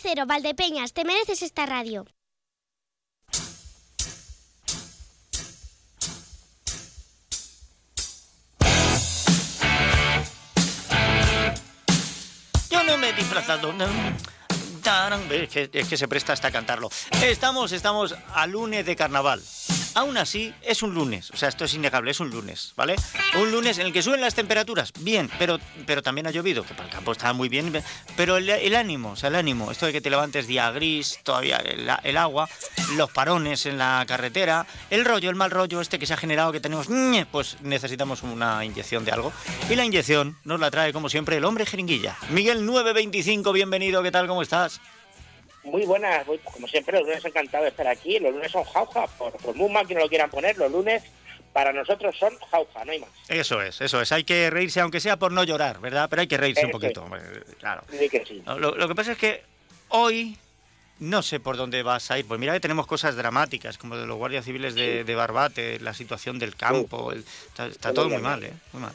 Cero, Valdepeñas, te mereces esta radio. Yo no me he disfrazado. no. Es que, es que se presta hasta cantarlo. Estamos, estamos a lunes de carnaval. Aún así, es un lunes. O sea, esto es innegable, es un lunes, ¿vale? Un lunes en el que suben las temperaturas. Bien, pero, pero también ha llovido, que para el campo está muy bien. Pero el, ánimo, o sea, el ánimo. Esto de que te levantes día gris, todavía el, el agua, los parones en la carretera, el rollo, el mal rollo este que se ha generado que tenemos, pues necesitamos una inyección de algo. Y la inyección nos la trae, como siempre, el hombre jeringuilla. Miguel 925, bienvenido, ¿qué tal? ¿Cómo estás? Muy buenas, muy- como siempre, los lunes encantado de estar aquí. Los lunes son jauja, por, por muy mal que no lo quieran poner, los lunes para nosotros son jauja, no hay más. Eso es, eso es. Hay que reírse, aunque sea por no llorar, ¿verdad? Pero hay que reírse un poquito, claro. Sí que sí. No, Lo, lo que pasa es que hoy no sé por dónde vas a ir. Pues mira que tenemos cosas dramáticas, como de los guardias civiles de, de Barbate, la situación del campo. el- está está todo muy mal, ¿eh? Muy mal.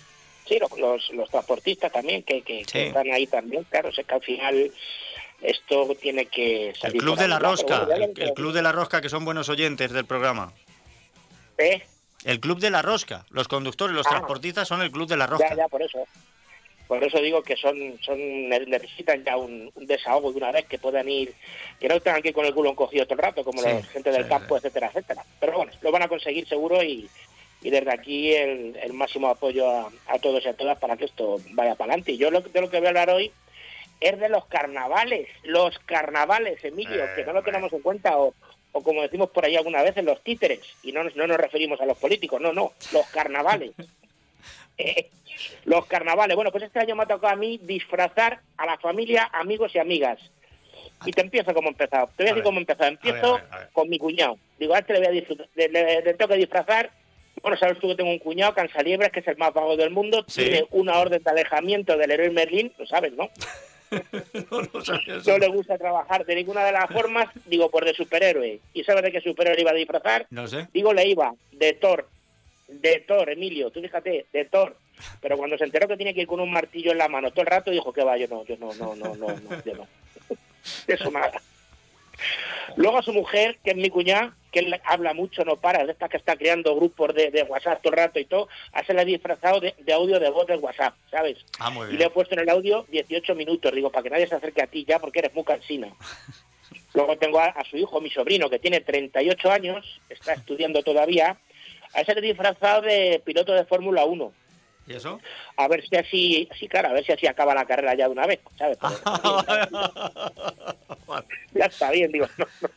Sí, los, los, transportistas también, que, que, que están ahí también, claro, sé que al final esto tiene que El salir. Club por de la Rosca, bueno, el, el Club de la Rosca, que son buenos oyentes del programa. ¿Eh? El Club de la Rosca. Los conductores, los Ah. transportistas son el Club de la Rosca. ya, por eso. Por eso digo que son, son ne- necesitan ya un, un desahogo de una vez que puedan ir, que no que ir con el culo encogido todo el rato, como Sí, la gente del sí, campo, sí. etcétera, etcétera. Pero bueno, lo van a conseguir seguro y, y desde aquí el, el máximo apoyo a, a todos y a todas para que esto vaya para adelante. Y yo lo, de lo que voy a hablar hoy es de los carnavales, los carnavales, Emilio, Eh, que no lo tenemos en cuenta o, o como decimos por ahí alguna vez, los títeres, y no, nos- no nos referimos a los políticos, no, no, los carnavales. Eh, los carnavales. Bueno, pues este año me ha tocado a mí disfrazar a la familia, amigos y amigas. Y te empiezo como he empezado. Te voy a, A decir cómo he empezado. Empiezo a ver, a ver. con mi cuñado. Digo, a este le voy a disfrutar, le, le- le tengo que disfrazar. Bueno, sabes tú que tengo un cuñado, Cansaliebres, que es el más vago del mundo. Sí. Tiene una orden de alejamiento del héroe Merlín, lo sabes, ¿no? No, no sabía eso. No le gusta trabajar de ninguna de las formas, digo, por de superhéroe. ¿Y sabes de qué superhéroe iba a disfrazar? No sé. Digo, le iba de Thor. De Thor, Emilio, tú fíjate, de Thor. Pero cuando se enteró que tenía que ir con un martillo en la mano todo el rato, dijo que va, yo no, yo no, no, no, no, no, yo no. Eso nada. Luego a su mujer, que es mi cuñada, que él habla mucho, no para, de esta que está creando grupos de, de WhatsApp todo el rato y todo, a ese le he disfrazado de, de audio de voz del WhatsApp, ¿sabes? Ah, muy Y le he bien. puesto en el audio 18 minutos, digo, para que nadie se acerque a ti ya, porque eres muy cansina. Luego tengo a, a su hijo, mi sobrino, que tiene 38 años, está estudiando todavía. A ese le he disfrazado de piloto de Fórmula 1. ¿Y eso? A ver si así, sí, claro, a ver si así acaba la carrera ya de una vez, ¿sabes? Ya está bien, digo. no, no.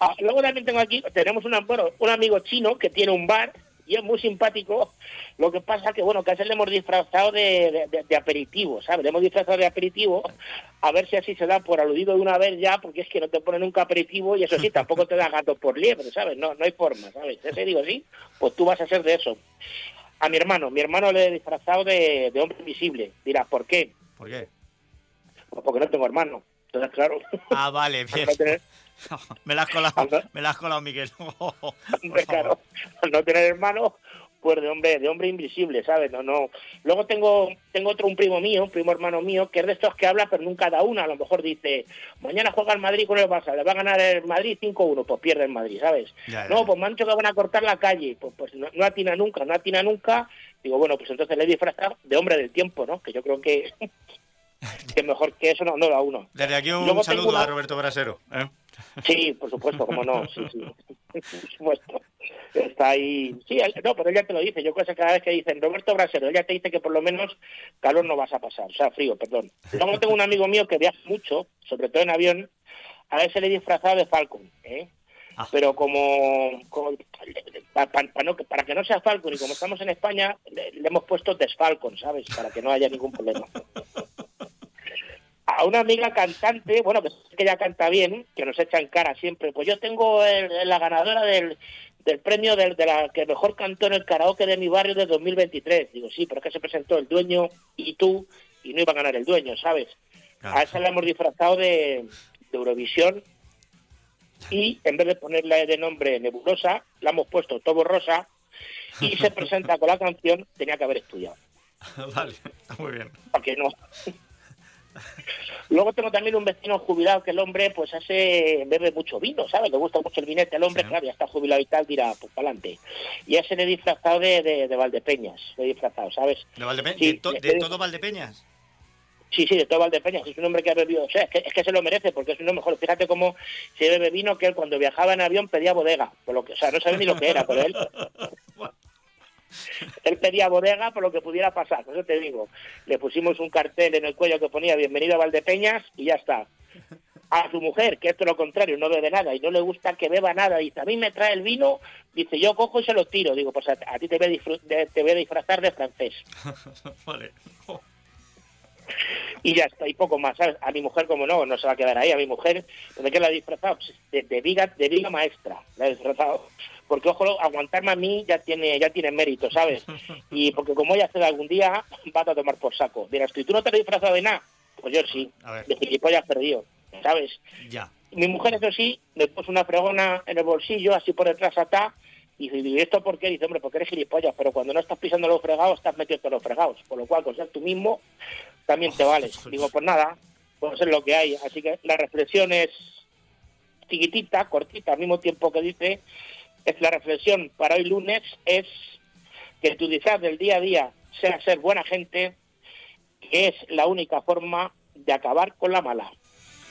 Ah, luego también tengo aquí, tenemos una, bueno, un amigo chino que tiene un bar y es muy simpático. Lo que pasa que, bueno, que a ese le hemos disfrazado de, de- de aperitivo, ¿sabes? Le hemos disfrazado de aperitivo a ver si así se da por aludido de una vez ya, porque es que no te ponen nunca aperitivo y eso sí, tampoco te da gato por liebre, ¿sabes? No, no hay forma, ¿sabes? Ese digo, sí, pues tú vas a ser de eso. A mi hermano, mi hermano le he disfrazado de, de hombre invisible. Dirás, ¿por qué? ¿Por qué? Pues porque no tengo hermano. Entonces, claro, Ah, vale, bien. no tener, Me la has colado, me la has colado, Miguel. Hombre, claro, al no tener hermano, pues de hombre, de hombre invisible, ¿sabes? No, no. Luego tengo, tengo otro, un primo mío, un primo hermano mío, que es de estos que habla, pero nunca da una. A lo mejor dice, mañana juega el Madrid con el Barça, le va a ganar el Madrid 5-1, pues pierde el Madrid, ¿sabes? Ya, ya, no, pues dicho que van a cortar la calle, pues, pues no, no atina nunca, no atina nunca. Digo, bueno, pues entonces le he disfrazado de hombre del tiempo, ¿no? Que yo creo que, que mejor que eso no, no da uno. Desde aquí un Luego saludo una- a Roberto Brasero. ¿eh? Sí, por supuesto, como no, sí, sí, por supuesto. Está ahí, sí, no, pero él ya te lo dice, yo creo que cada vez que dicen Roberto Brasero, él ya te dice que por lo menos calor no vas a pasar, o sea, frío, perdón. Luego tengo un amigo mío que viaja mucho, sobre todo en avión, a ese le he disfrazado de Falcon, ¿eh? Ah. Pero como, como pa- pa- pa no- para que no sea Falcon y como estamos en España, le, le hemos puesto Desfalcon, ¿sabes? Para que no haya ningún problema a una amiga cantante, bueno, que, que ella canta bien, que nos echa en cara siempre, pues yo tengo el- la ganadora del, del premio del- de la que mejor cantó en el karaoke de mi barrio de 2023. Digo, sí, pero es que se presentó el dueño y tú, y no iba a ganar el dueño, ¿sabes? Claro. A esa la hemos disfrazado de, de Eurovisión y en vez de ponerle de nombre Nebulosa, la hemos puesto Tobo Rosa y se presenta con la canción, tenía que haber estudiado, Vale, muy bien. para que no... Luego tengo también un vecino jubilado que el hombre pues hace bebe mucho vino, ¿sabes? Le gusta mucho el vinete. El hombre, claro, ya está jubilado y tal, dirá, pues para adelante. Y ese le he disfrazado de, de, Valdepeñas, le he disfrazado, ¿sabes? ¿De, Valdepeñas? ¿De, todo Valdepeñas? Sí, sí, de todo Valdepeñas. Es un hombre que ha bebido. O sea, es que, se lo merece porque es un hombre mejor. Fíjate cómo se bebe vino que él cuando viajaba en avión pedía bodega. Por lo que, o sea, no sabe ni lo que era, pero él. Él pedía bodega por lo que pudiera pasar, eso te digo. Le pusimos un cartel en el cuello que ponía Bienvenido a Valdepeñas y ya está. A su mujer, que es todo lo contrario, no bebe nada y no le gusta que beba nada, dice, a mí me trae el vino, dice, yo cojo y se lo tiro. Digo, pues a, ti te voy a, disfrazar de francés. vale. Y ya está, y poco más, ¿sabes? A mi mujer, como no, no se va a quedar ahí. A mi mujer, ¿de qué la he disfrazado? Pues de, de, viga, de viga maestra. La he disfrazado porque ojo, aguantarme a mí ya tiene ya tiene mérito, ¿sabes? Y porque como ella hace algún día, va a tomar por saco. Dirás, ¿tú, ¿tú no te has disfrazado de nada? Pues yo sí, de gilipollas perdido, ¿sabes? Ya. Mi mujer, eso sí, me puso una fregona en el bolsillo, así por detrás atá, y dice, ¿esto por qué? Dice, hombre, porque eres gilipollas, pero cuando no estás pisando los fregados, estás metiendo los fregados. Por lo cual, con ser tú mismo, también te vales. Digo, pues nada, pues es lo que hay. Así que la reflexión es chiquitita, cortita, al mismo tiempo que dice es la reflexión para hoy lunes es que tu disfraz del día a día sea ser buena gente, que es la única forma de acabar con la mala.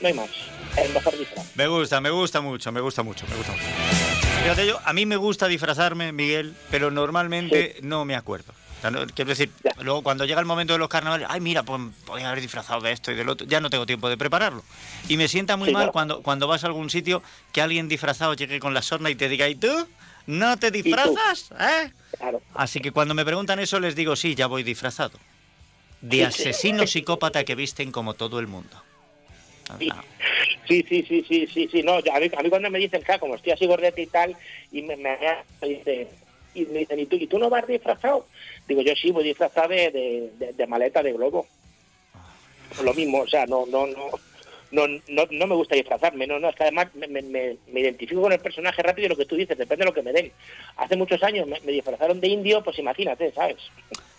No hay más. El mejor disfraz. Me gusta, me gusta mucho, me gusta mucho, me gusta mucho. Fíjate yo, a mí me gusta disfrazarme, Miguel, pero normalmente no me acuerdo. quiero decir, luego cuando llega el momento de los carnavales, ay, mira, pues podría haber disfrazado de esto y del otro, ya no tengo tiempo de prepararlo. Y me sienta muy mal cuando, cuando vas a algún sitio que alguien disfrazado llegue con la sorna y te diga, ¿y tú? ¿No te disfrazas? ¿Eh? Así que cuando me preguntan eso les digo, sí, ya voy disfrazado. De asesino psicópata que visten como todo el mundo. Sí, sí, sí, sí, sí, sí, no, a mí, a mí cuando me dicen, claro, como estoy así gordete y tal, y me, me, dice, y me dicen, ¿y tú, ¿y tú no vas disfrazado? Digo, yo sí, voy disfrazado de, de, maleta de globo. Lo mismo, o sea, no, no, no, no, no, no me gusta disfrazarme, no, no, es que además me, me, me, identifico con el personaje rápido y lo que tú dices, depende de lo que me den. Hace muchos años me, disfrazaron de indio, pues imagínate, ¿sabes?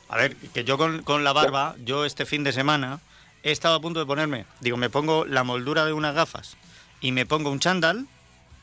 A ver, que yo con, con la barba, yo este fin de semana he estado a punto de ponerme, digo, me pongo la moldura de unas gafas y me pongo un chándal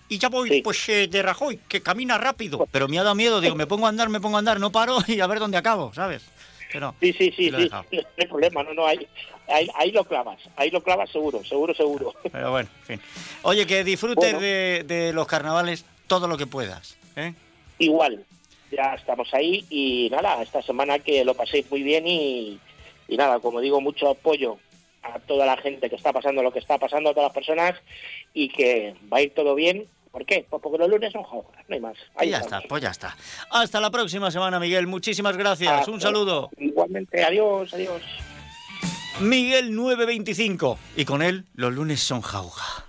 y ya voy pues eh, de Rajoy, que camina rápido. Pero me ha dado miedo, digo, me pongo a andar, me pongo a andar, no paro y a ver dónde acabo, ¿sabes? Pero, sí, sí, sí, sí, no hay problema, no, no, ahí, ahí, lo clavas, ahí lo clavas seguro, seguro, seguro. Pero bueno, en fin. Oye, que disfrutes de, de, los carnavales todo lo que puedas. ¿eh? Igual, ya estamos ahí y nada, esta semana que lo paséis muy bien y, y nada, como digo, mucho apoyo a toda la gente que está pasando lo que está pasando, a todas las personas y que va a ir todo bien ¿Por qué? Pues porque los lunes son jaujas, no hay más. Ahí ya está, pues ya está. Hasta la próxima semana, Miguel. Muchísimas gracias. Un saludo. Igualmente, adiós, adiós. Miguel 925. Y con él, los lunes son jauja.